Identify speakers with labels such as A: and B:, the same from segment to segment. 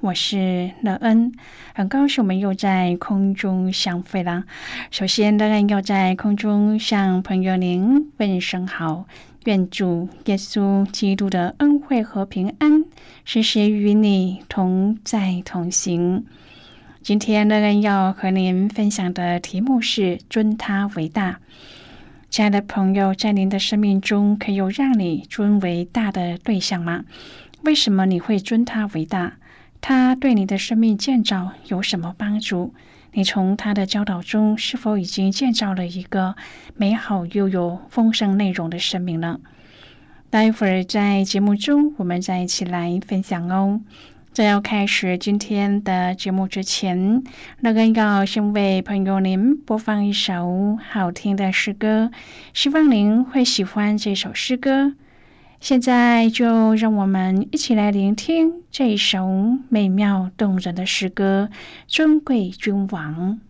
A: 我是乐恩，很高兴我们又在空中相会了。首先，乐恩要在空中向朋友您问声好，愿主耶稣基督的恩惠和平安时时与你同在同行。今天，乐恩要和您分享的题目是“尊他为大”。亲爱的朋友，在您的生命中，可有让你尊为大的对象吗？为什么你会尊他为大？他对你的生命建造有什么帮助？你从他的教导中是否已经建造了一个美好又有丰盛内容的生命呢？待会儿在节目中，我们再一起来分享哦。在要开始今天的节目之前，那个要先为朋友您播放一首好听的诗歌，希望您会喜欢这首诗歌。现在就让我们一起来聆听这一首美妙动人的诗歌《尊贵君王》。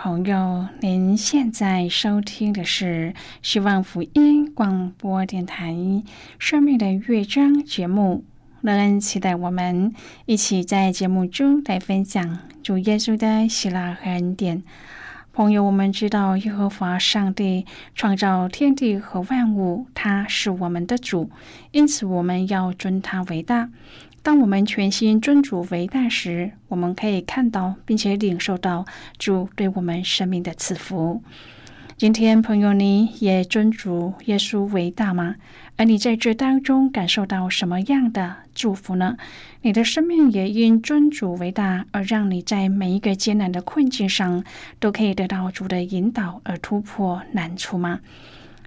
A: 朋友，您现在收听的是希望福音广播电台《生命的乐章》节目。乐恩期待我们一起在节目中来分享主耶稣的喜乐和恩典。朋友，我们知道耶和华上帝创造天地和万物，他是我们的主，因此我们要尊他为大。当我们全心尊主为大时，我们可以看到并且领受到主对我们生命的赐福。今天，朋友，你也尊主耶稣为大吗？而你在这当中感受到什么样的祝福呢？你的生命也因尊主为大而让你在每一个艰难的困境上都可以得到主的引导而突破难处吗？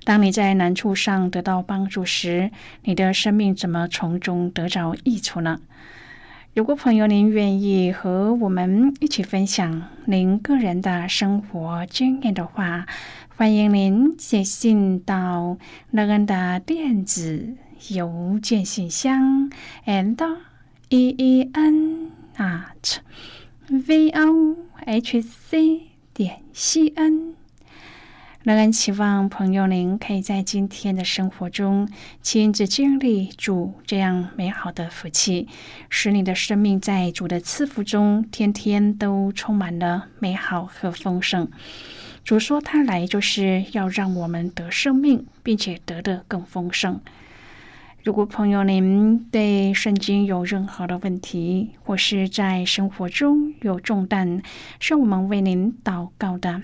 A: 当你在难处上得到帮助时，你的生命怎么从中得着益处呢？如果朋友您愿意和我们一起分享您个人的生活经验的话，欢迎您写信到乐恩的电子邮件信箱，and e e n at v o h c 点 c n。仍然期望朋友您可以在今天的生活中亲自经历主这样美好的福气，使你的生命在主的赐福中天天都充满了美好和丰盛。主说：“他来就是要让我们得生命，并且得的更丰盛。”如果朋友您对圣经有任何的问题，或是在生活中有重担，需要我们为您祷告的，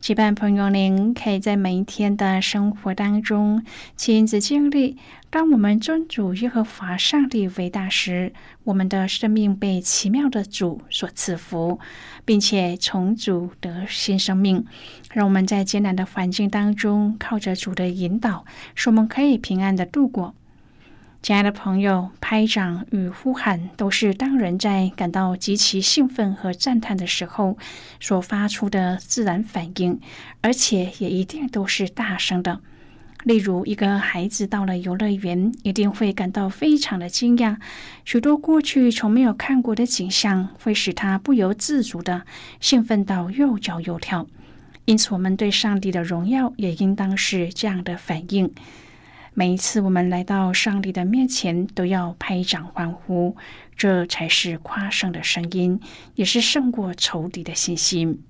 A: 期盼朋友您可以在每一天的生活当中亲自经历：当我们尊主耶和华上帝为大时，我们的生命被奇妙的主所赐福，并且从主得新生命。让我们在艰难的环境当中，靠着主的引导，使我们可以平安的度过。亲爱的朋友，拍掌与呼喊都是当人在感到极其兴奋和赞叹的时候所发出的自然反应，而且也一定都是大声的。例如，一个孩子到了游乐园，一定会感到非常的惊讶，许多过去从没有看过的景象会使他不由自主的兴奋到又叫又跳。因此，我们对上帝的荣耀也应当是这样的反应。每一次我们来到上帝的面前，都要拍掌欢呼，这才是夸胜的声音，也是胜过仇敌的信心。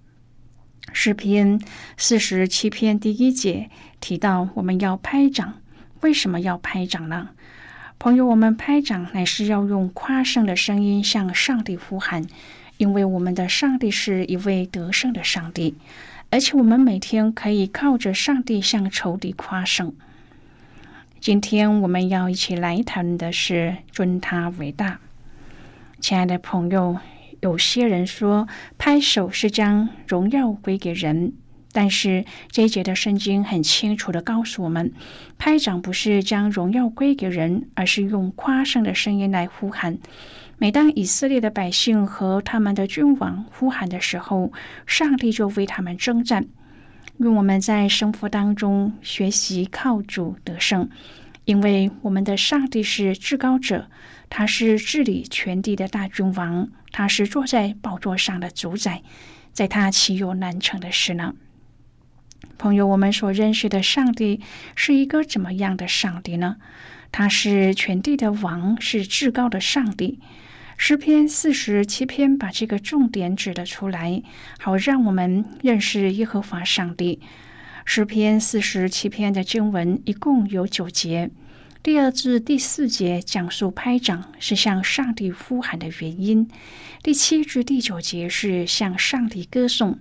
A: 诗篇四十七篇第一节提到，我们要拍掌。为什么要拍掌呢？朋友，我们拍掌乃是要用夸胜的声音向上帝呼喊，因为我们的上帝是一位得胜的上帝，而且我们每天可以靠着上帝向仇敌夸胜。今天我们要一起来谈的是尊他为大。亲爱的朋友，有些人说拍手是将荣耀归给人，但是这一节的圣经很清楚的告诉我们，拍掌不是将荣耀归给人，而是用夸胜的声音来呼喊。每当以色列的百姓和他们的君王呼喊的时候，上帝就为他们征战。愿我们在生活当中学习靠主得胜，因为我们的上帝是至高者，他是治理全地的大君王，他是坐在宝座上的主宰，在他岂有难成的事呢？朋友，我们所认识的上帝是一个怎么样的上帝呢？他是全地的王，是至高的上帝。诗篇四十七篇把这个重点指了出来，好让我们认识耶和华上帝。诗篇四十七篇的经文一共有九节，第二至第四节讲述拍掌是向上帝呼喊的原因，第七至第九节是向上帝歌颂，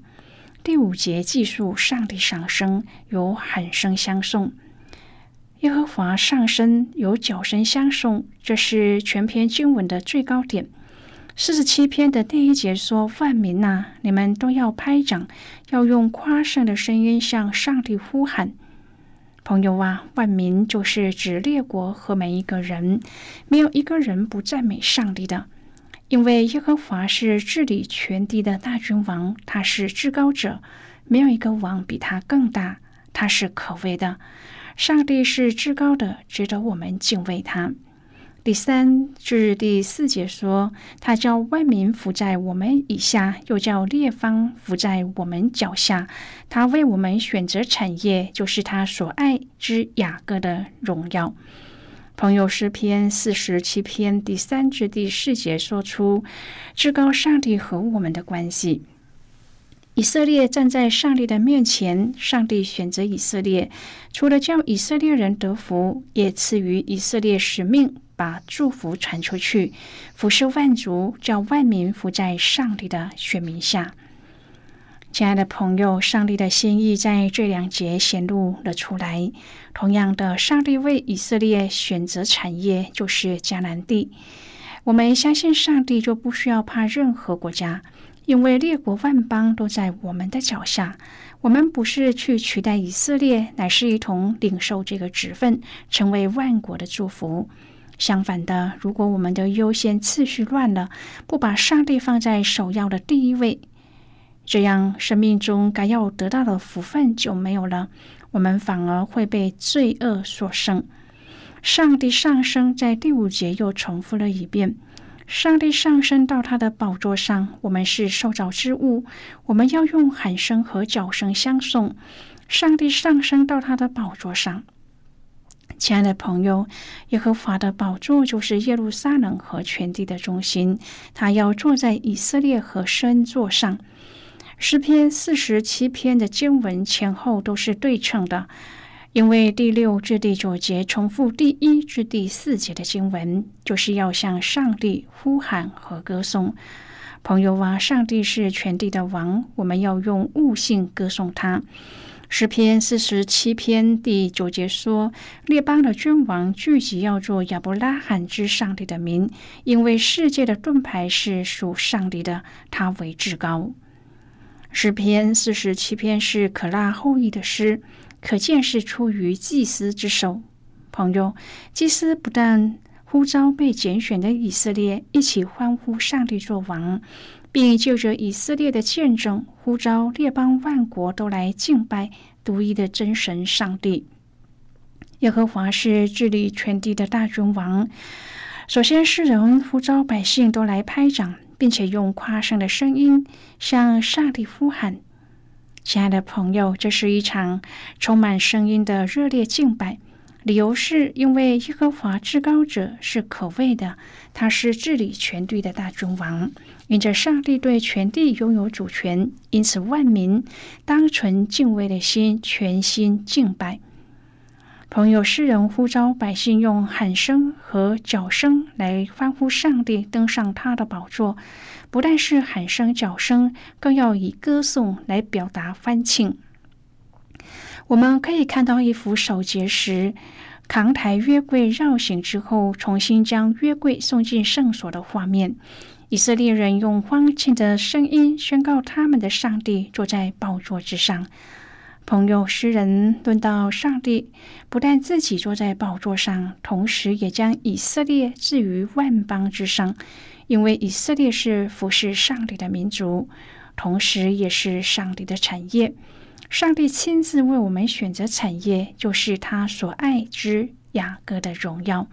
A: 第五节记述上帝上声，有喊声相送。耶和华上升，有脚声相送，这是全篇经文的最高点。四十七篇的第一节说：“万民呐，你们都要拍掌，要用夸胜的声音向上帝呼喊。”朋友啊，万民就是指列国和每一个人，没有一个人不赞美上帝的，因为耶和华是治理全地的大君王，他是至高者，没有一个王比他更大，他是可畏的。上帝是至高的，值得我们敬畏他。第三至第四节说，他叫万民伏在我们以下，又叫列方伏在我们脚下。他为我们选择产业，就是他所爱之雅各的荣耀。朋友诗篇四十七篇第三至第四节说出至高上帝和我们的关系。以色列站在上帝的面前，上帝选择以色列，除了叫以色列人得福，也赐予以色列使命。把祝福传出去，俯视万族，叫万民伏在上帝的选民下。亲爱的朋友，上帝的心意在这两节显露了出来。同样的，上帝为以色列选择产业，就是迦南地。我们相信上帝，就不需要怕任何国家，因为列国万邦都在我们的脚下。我们不是去取代以色列，乃是一同领受这个职分，成为万国的祝福。相反的，如果我们的优先次序乱了，不把上帝放在首要的第一位，这样生命中该要得到的福分就没有了，我们反而会被罪恶所胜。上帝上升，在第五节又重复了一遍：上帝上升到他的宝座上，我们是受造之物，我们要用喊声和脚声相送。上帝上升到他的宝座上。亲爱的朋友，耶和华的宝座就是耶路撒冷和全地的中心，他要坐在以色列和圣座上。诗篇四十七篇的经文前后都是对称的，因为第六至第九节重复第一至第四节的经文，就是要向上帝呼喊和歌颂。朋友啊，上帝是全地的王，我们要用悟性歌颂他。诗篇四十七篇第九节说：“列邦的君王聚集，要做亚伯拉罕之上帝的名，因为世界的盾牌是属上帝的，他为至高。”诗篇四十七篇是可拉后裔的诗，可见是出于祭司之手。朋友，祭司不但呼召被拣选的以色列一起欢呼上帝作王。并就着以色列的见证，呼召列邦万国都来敬拜独一的真神上帝。耶和华是治理全地的大君王。首先，世人呼召百姓都来拍掌，并且用夸声的声音向上帝呼喊。亲爱的朋友，这是一场充满声音的热烈敬拜。理由是因为耶和华至高者是可畏的，他是治理全地的大君王。因着上帝对全地拥有主权，因此万民当存敬畏的心，全心敬拜。朋友，诗人呼召百姓用喊声和脚声来欢呼上帝登上他的宝座，不但是喊声、叫声，更要以歌颂来表达欢庆。我们可以看到一幅守节时扛抬约柜绕行之后，重新将约柜送进圣所的画面。以色列人用欢庆的声音宣告他们的上帝坐在宝座之上。朋友，诗人论到上帝，不但自己坐在宝座上，同时也将以色列置于万邦之上，因为以色列是服侍上帝的民族，同时也是上帝的产业。上帝亲自为我们选择产业，就是他所爱之雅各的荣耀。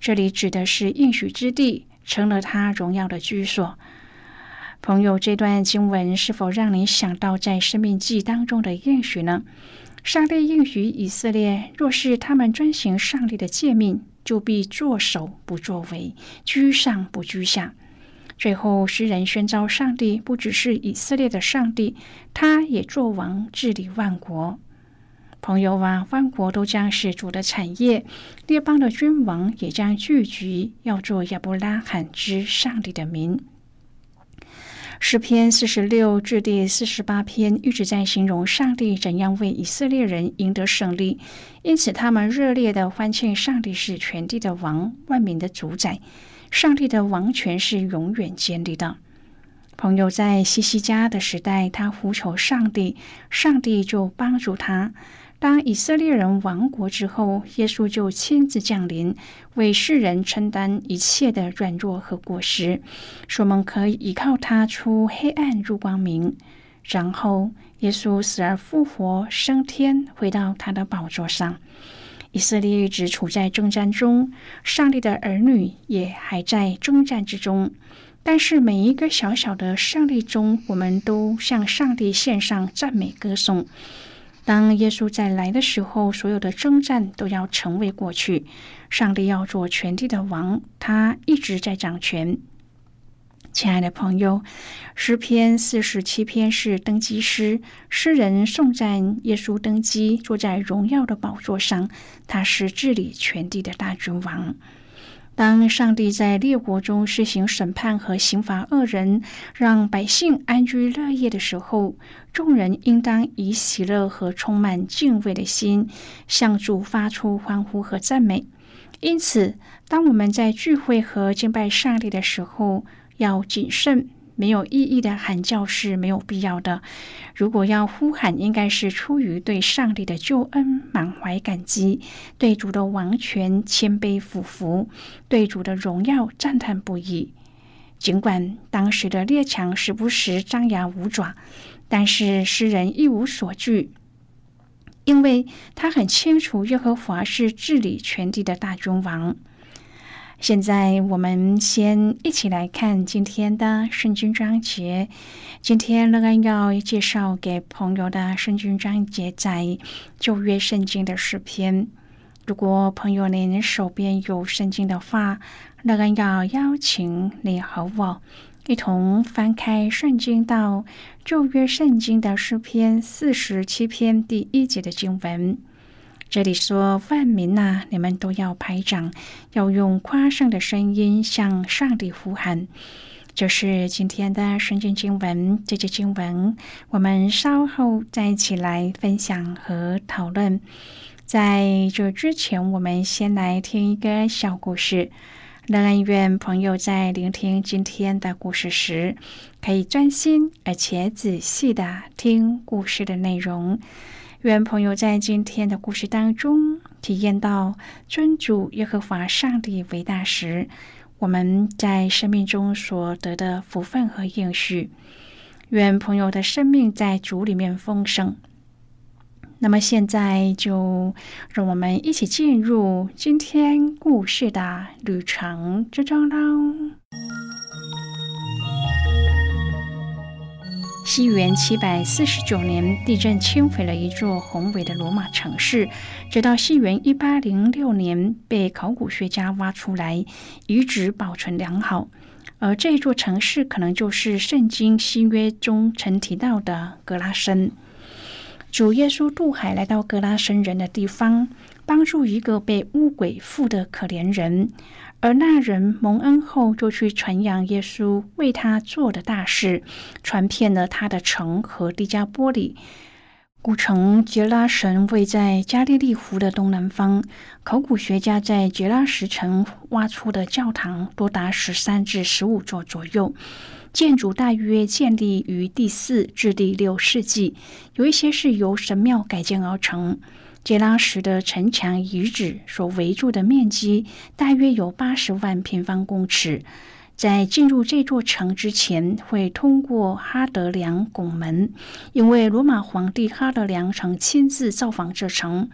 A: 这里指的是应许之地。成了他荣耀的居所。朋友，这段经文是否让你想到在生命记当中的应许呢？上帝应许以色列，若是他们遵行上帝的诫命，就必作首不作为，居上不居下。最后，诗人宣召上帝不只是以色列的上帝，他也作王治理万国。朋友啊，万国都将是主的产业，列邦的君王也将聚集，要做亚伯拉罕之上帝的民。诗篇四十六至第四十八篇一直在形容上帝怎样为以色列人赢得胜利，因此他们热烈的欢庆上帝是全地的王，万民的主宰，上帝的王权是永远建立的。朋友在西西家的时代，他呼求上帝，上帝就帮助他。当以色列人亡国之后，耶稣就亲自降临，为世人承担一切的软弱和过失，使我们可以依靠他出黑暗入光明。然后，耶稣死而复活，升天，回到他的宝座上。以色列一直处在征战中，上帝的儿女也还在征战之中。但是每一个小小的胜利中，我们都向上帝献上赞美歌颂。当耶稣再来的时候，所有的征战都要成为过去。上帝要做全地的王，他一直在掌权。亲爱的朋友，诗篇四十七篇是登基诗，诗人颂赞耶稣登基，坐在荣耀的宝座上。他是治理全地的大君王。当上帝在列国中施行审判和刑罚恶人，让百姓安居乐业的时候，众人应当以喜乐和充满敬畏的心，向主发出欢呼和赞美。因此，当我们在聚会和敬拜上帝的时候，要谨慎，没有意义的喊叫是没有必要的。如果要呼喊，应该是出于对上帝的救恩满怀感激，对主的王权谦卑俯伏，对主的荣耀赞叹不已。尽管当时的列强时不时张牙舞爪，但是诗人一无所惧，因为他很清楚耶和华是治理全地的大君王。现在我们先一起来看今天的圣经章节。今天乐安要介绍给朋友的圣经章节在旧约圣经的诗篇。如果朋友您手边有圣经的话，乐安要邀请你和我一同翻开圣经到旧约圣经的诗篇四十七篇第一节的经文。这里说：“万民呐，你们都要拍掌，要用夸胜的声音向上帝呼喊。”这是今天的圣经经文。这节经文我们稍后再一起来分享和讨论。在这之前，我们先来听一个小故事。仍然愿朋友在聆听今天的故事时，可以专心而且仔细的听故事的内容。愿朋友在今天的故事当中体验到尊主耶和华上帝伟大时，我们在生命中所得的福分和应许。愿朋友的生命在主里面丰盛。那么现在就让我们一起进入今天故事的旅程之中喽。西元七百四十九年，地震摧毁了一座宏伟的罗马城市。直到西元一八零六年，被考古学家挖出来，遗址保存良好。而这座城市可能就是圣经新约中曾提到的格拉森。主耶稣渡海来到格拉森人的地方，帮助一个被巫鬼附的可怜人。而那人蒙恩后，就去传扬耶稣为他做的大事，传遍了他的城和迪加波里。古城杰拉神位在加利利湖的东南方。考古学家在杰拉什城挖出的教堂多达十三至十五座左右，建筑大约建立于第四至第六世纪，有一些是由神庙改建而成。杰拉什的城墙遗址所围住的面积大约有八十万平方公尺。在进入这座城之前，会通过哈德良拱门，因为罗马皇帝哈德良曾亲自造访这城。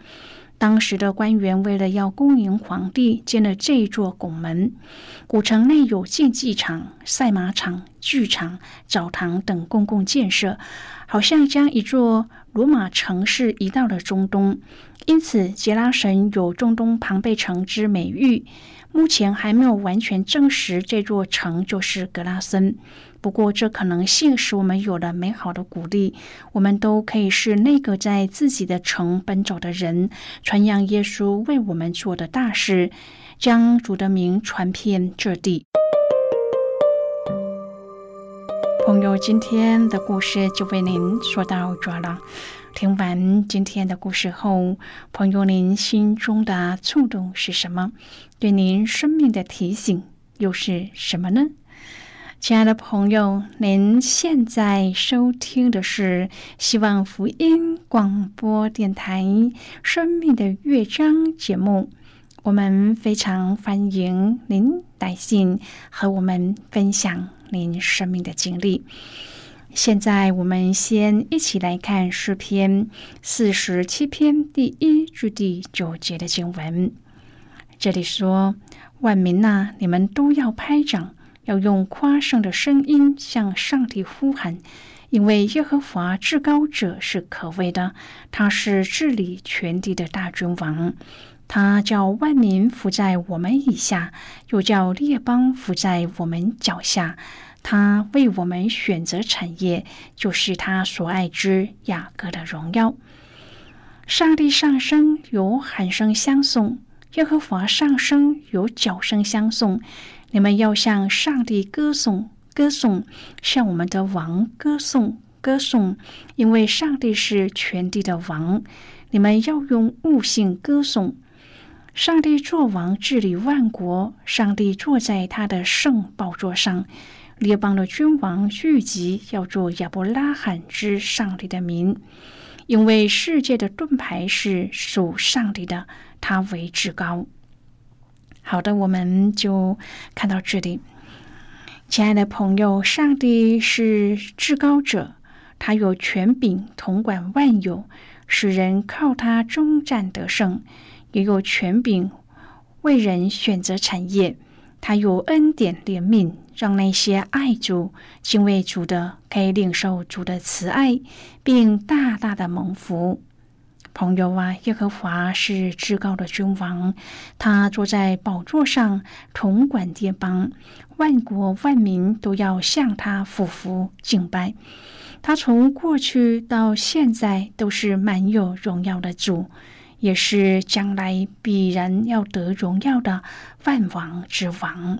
A: 当时的官员为了要恭迎皇帝，建了这座拱门。古城内有竞技场、赛马场、剧场、澡堂等公共建设，好像将一座。罗马城市移到了中东，因此杰拉神有中东庞贝城之美誉。目前还没有完全证实这座城就是格拉森，不过这可能性使我们有了美好的鼓励。我们都可以是那个在自己的城奔走的人，传扬耶稣为我们做的大事，将主的名传遍这地。朋友，今天的故事就为您说到这了。听完今天的故事后，朋友，您心中的触动是什么？对您生命的提醒又是什么呢？亲爱的朋友，您现在收听的是希望福音广播电台《生命的乐章》节目。我们非常欢迎您来信和我们分享您生命的经历。现在，我们先一起来看诗篇四十七篇第一至第九节的经文。这里说：“万民呐，你们都要拍掌。”要用夸胜的声音向上帝呼喊，因为耶和华至高者是可畏的，他是治理全地的大君王。他叫万民伏在我们以下，又叫列邦伏在我们脚下。他为我们选择产业，就是他所爱之雅各的荣耀。上帝上升，有喊声相送；耶和华上升，有脚声相送。你们要向上帝歌颂，歌颂，向我们的王歌颂，歌颂，因为上帝是全地的王。你们要用悟性歌颂上帝，作王治理万国。上帝坐在他的圣宝座上，列邦的君王聚集，要做亚伯拉罕之上帝的民。因为世界的盾牌是属上帝的，他为至高。好的，我们就看到这里。亲爱的朋友，上帝是至高者，他有权柄统管万有，使人靠他终战得胜；也有权柄为人选择产业。他有恩典怜悯，让那些爱主、敬畏主的可以领受主的慈爱，并大大的蒙福。朋友啊，耶和华是至高的君王，他坐在宝座上统管列邦，万国万民都要向他俯伏敬拜。他从过去到现在都是满有荣耀的主，也是将来必然要得荣耀的万王之王。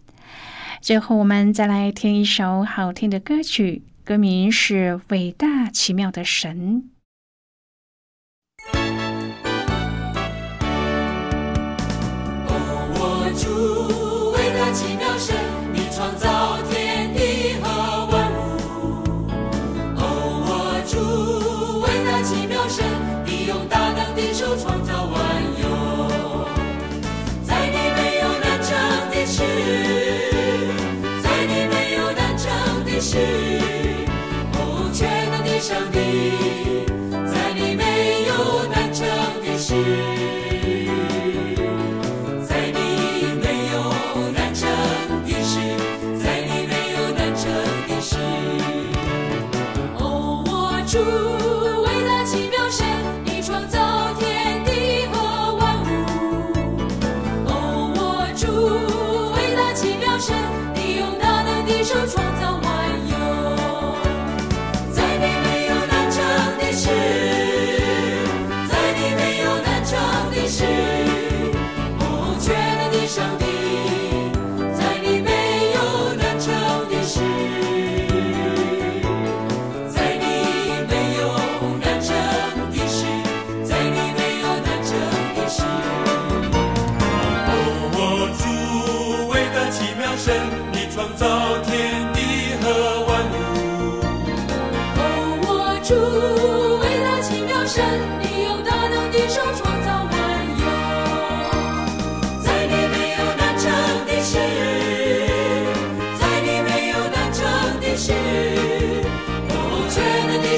A: 最后，我们再来听一首好听的歌曲，歌名是《伟大奇妙的神》。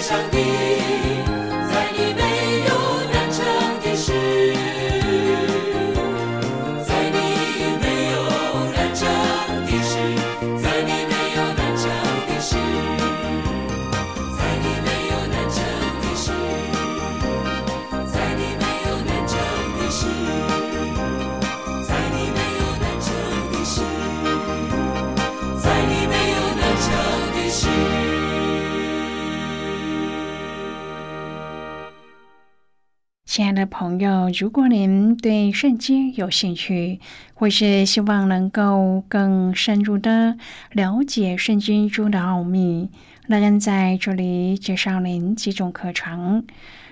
B: 上帝。
A: 朋友，如果您对圣经有兴趣，或是希望能够更深入的了解圣经中的奥秘，乐恩在这里介绍您几种课程。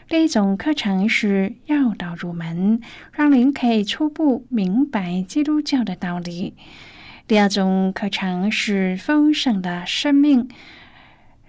A: 第一种课程是要道入门，让您可以初步明白基督教的道理。第二种课程是丰盛的生命。